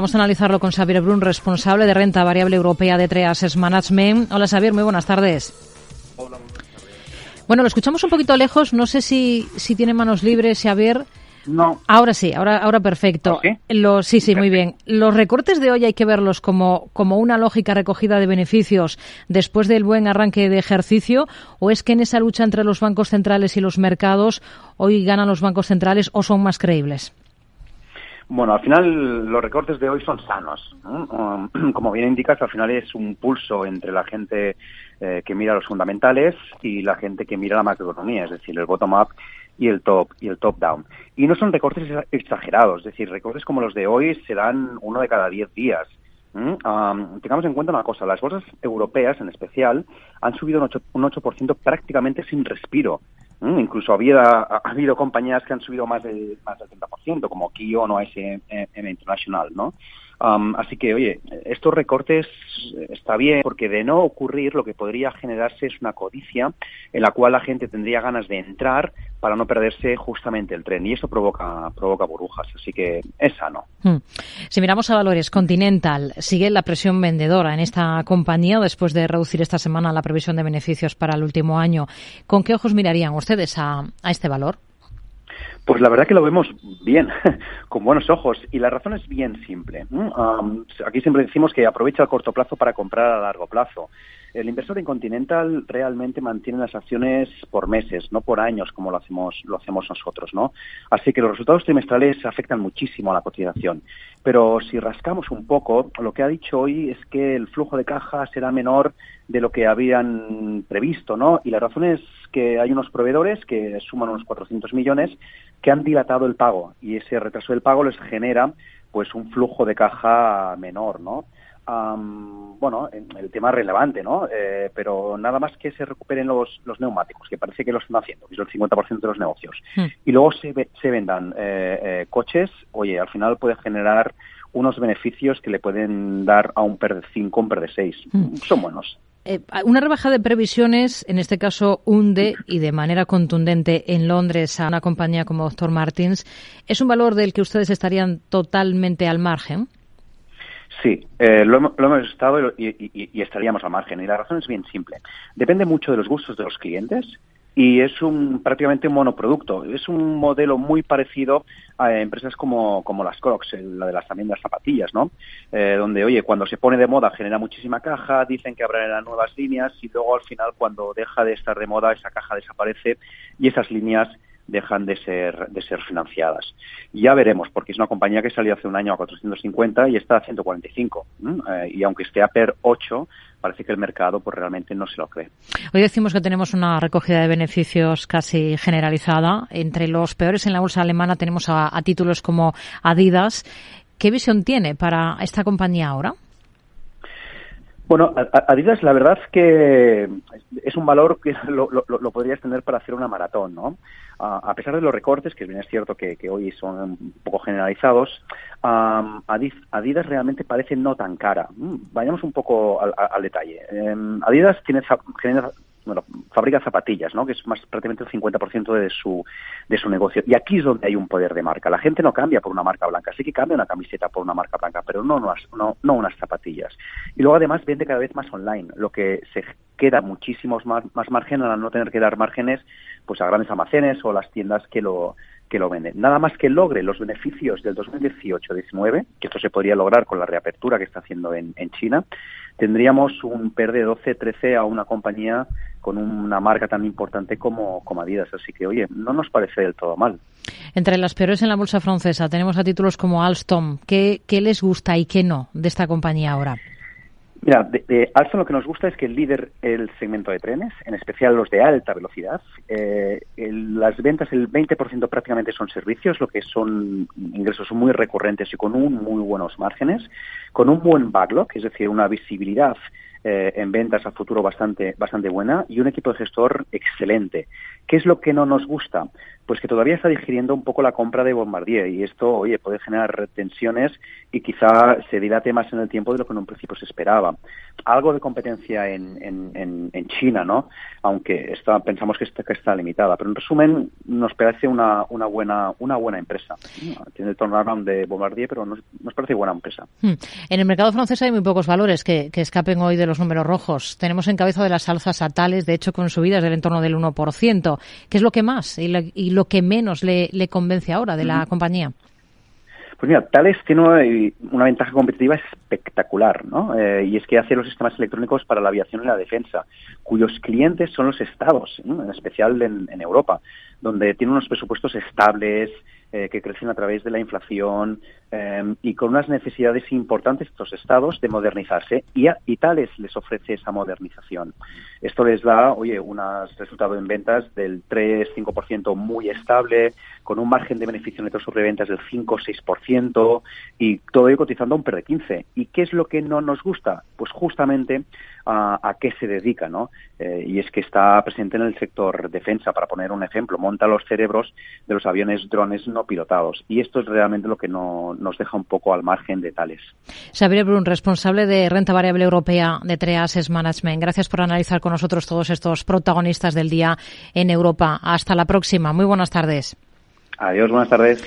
Vamos a analizarlo con Xavier Brun, responsable de renta variable europea de Treas Management. Hola Xavier, muy buenas tardes. Hola, Bueno, lo escuchamos un poquito lejos, no sé si, si tiene manos libres Xavier. No. Ahora sí, ahora, ahora perfecto. ¿Sí? Los, sí, sí, muy bien. Los recortes de hoy hay que verlos como, como una lógica recogida de beneficios después del buen arranque de ejercicio o es que en esa lucha entre los bancos centrales y los mercados hoy ganan los bancos centrales o son más creíbles. Bueno, al final los recortes de hoy son sanos. ¿no? Um, como bien indicas, al final es un pulso entre la gente eh, que mira los fundamentales y la gente que mira la macroeconomía, es decir, el bottom-up y el top y el top-down. Y no son recortes exagerados, es decir, recortes como los de hoy se dan uno de cada diez días. Um, tengamos en cuenta una cosa, las bolsas europeas en especial han subido un 8%, un 8 prácticamente sin respiro. Mm, incluso había, ha, habido compañías que han subido más, de, más del 30%, como Kion o SM International, ¿no? Así que, oye, estos recortes está bien porque de no ocurrir lo que podría generarse es una codicia en la cual la gente tendría ganas de entrar para no perderse justamente el tren y eso provoca provoca burbujas, así que es sano. Hmm. Si miramos a valores, Continental sigue la presión vendedora en esta compañía después de reducir esta semana la previsión de beneficios para el último año. ¿Con qué ojos mirarían ustedes a, a este valor? Pues la verdad que lo vemos bien, con buenos ojos, y la razón es bien simple. Um, aquí siempre decimos que aprovecha el corto plazo para comprar a largo plazo. El inversor en Continental realmente mantiene las acciones por meses, no por años como lo hacemos, lo hacemos nosotros, ¿no? Así que los resultados trimestrales afectan muchísimo a la cotización. Pero si rascamos un poco, lo que ha dicho hoy es que el flujo de caja será menor de lo que habían previsto, ¿no? Y la razón es que hay unos proveedores que suman unos 400 millones que han dilatado el pago y ese retraso del pago les genera pues un flujo de caja menor, ¿no? Um, bueno, el tema es relevante, ¿no? Eh, pero nada más que se recuperen los, los neumáticos, que parece que lo están haciendo, que es el 50% de los negocios, mm. y luego se, se vendan eh, eh, coches, oye, al final puede generar unos beneficios que le pueden dar a un PER de 5, un PER de 6. Mm. Son buenos. Eh, una rebaja de previsiones, en este caso hunde y de manera contundente en Londres a una compañía como Dr. Martins. ¿Es un valor del que ustedes estarían totalmente al margen? Sí, eh, lo, hemos, lo, hemos estado y, y, y, estaríamos al margen. Y la razón es bien simple. Depende mucho de los gustos de los clientes y es un prácticamente un monoproducto. Es un modelo muy parecido a empresas como, como las Crocs, la de las también las zapatillas, ¿no? Eh, donde, oye, cuando se pone de moda genera muchísima caja, dicen que habrá nuevas líneas y luego al final cuando deja de estar de moda esa caja desaparece y esas líneas dejan de ser, de ser financiadas. Ya veremos, porque es una compañía que salió hace un año a 450 y está a 145. Eh, y aunque esté a PER 8, parece que el mercado pues realmente no se lo cree. Hoy decimos que tenemos una recogida de beneficios casi generalizada. Entre los peores en la bolsa alemana tenemos a, a títulos como Adidas. ¿Qué visión tiene para esta compañía ahora? Bueno, Adidas la verdad que es un valor que lo, lo, lo podrías tener para hacer una maratón, ¿no? a pesar de los recortes, que bien es cierto que, hoy son un poco generalizados, um, Adidas realmente parece no tan cara. Mm, vayamos un poco al, al detalle. Um, Adidas tiene, genera, bueno, fabrica zapatillas, ¿no? que es más prácticamente el 50% de su, de su negocio. Y aquí es donde hay un poder de marca. La gente no cambia por una marca blanca, sí que cambia una camiseta por una marca blanca, pero no, no, no, no unas zapatillas. Y luego además vende cada vez más online, lo que se queda muchísimos más, más margen al no tener que dar márgenes pues a grandes almacenes o las tiendas que lo que lo venden. Nada más que logre los beneficios del 2018-19, que esto se podría lograr con la reapertura que está haciendo en, en China, tendríamos un PER de 12-13 a una compañía con una marca tan importante como, como Adidas. Así que, oye, no nos parece del todo mal. Entre las peores en la bolsa francesa tenemos a títulos como Alstom. ¿Qué, qué les gusta y qué no de esta compañía ahora? Mira, de, de, Alstom lo que nos gusta es que el líder el segmento de trenes, en especial los de alta velocidad. Eh, el, las ventas, el 20% prácticamente son servicios, lo que son ingresos muy recurrentes y con un muy buenos márgenes, con un buen backlog, es decir, una visibilidad eh, en ventas a futuro bastante, bastante buena y un equipo de gestor excelente. ¿Qué es lo que no nos gusta? Pues que todavía está digiriendo un poco la compra de Bombardier y esto, oye, puede generar tensiones y quizá se dilate más en el tiempo de lo que en un principio se esperaba. Algo de competencia en, en, en China, ¿no? Aunque está, pensamos que está, que está limitada. Pero en resumen, nos parece una, una, buena, una buena empresa. Tiene el turnaround de Bombardier, pero nos, nos parece buena empresa. Hmm. En el mercado francés hay muy pocos valores que, que escapen hoy de los números rojos. Tenemos en cabeza de las alzas a tales, de hecho, con subidas del entorno del 1%. ¿Qué es lo que más y lo, y lo que menos le, le, convence ahora de la compañía? Pues mira, Thales tiene una, ventaja competitiva espectacular, ¿no? Eh, y es que hace los sistemas electrónicos para la aviación y la defensa, cuyos clientes son los estados, en especial en, Europa, donde tiene unos presupuestos estables, eh, que crecen a través de la inflación eh, y con unas necesidades importantes estos estados de modernizarse y, a, y Tales les ofrece esa modernización. Esto les da, oye, un resultado en ventas del 3-5% muy estable, con un margen de beneficio neto sobre ventas del 5-6% y todo ello cotizando a un PER de 15. ¿Y qué es lo que no nos gusta? Pues justamente a, a qué se dedica, ¿no? Eh, y es que está presente en el sector defensa, para poner un ejemplo, monta los cerebros de los aviones drones no pilotados. Y esto es realmente lo que no, nos deja un poco al margen de tales. Xavier Brun, responsable de renta variable europea de Treases Management. Gracias por analizar con nosotros todos estos protagonistas del día en Europa. Hasta la próxima. Muy buenas tardes. Adiós, buenas tardes.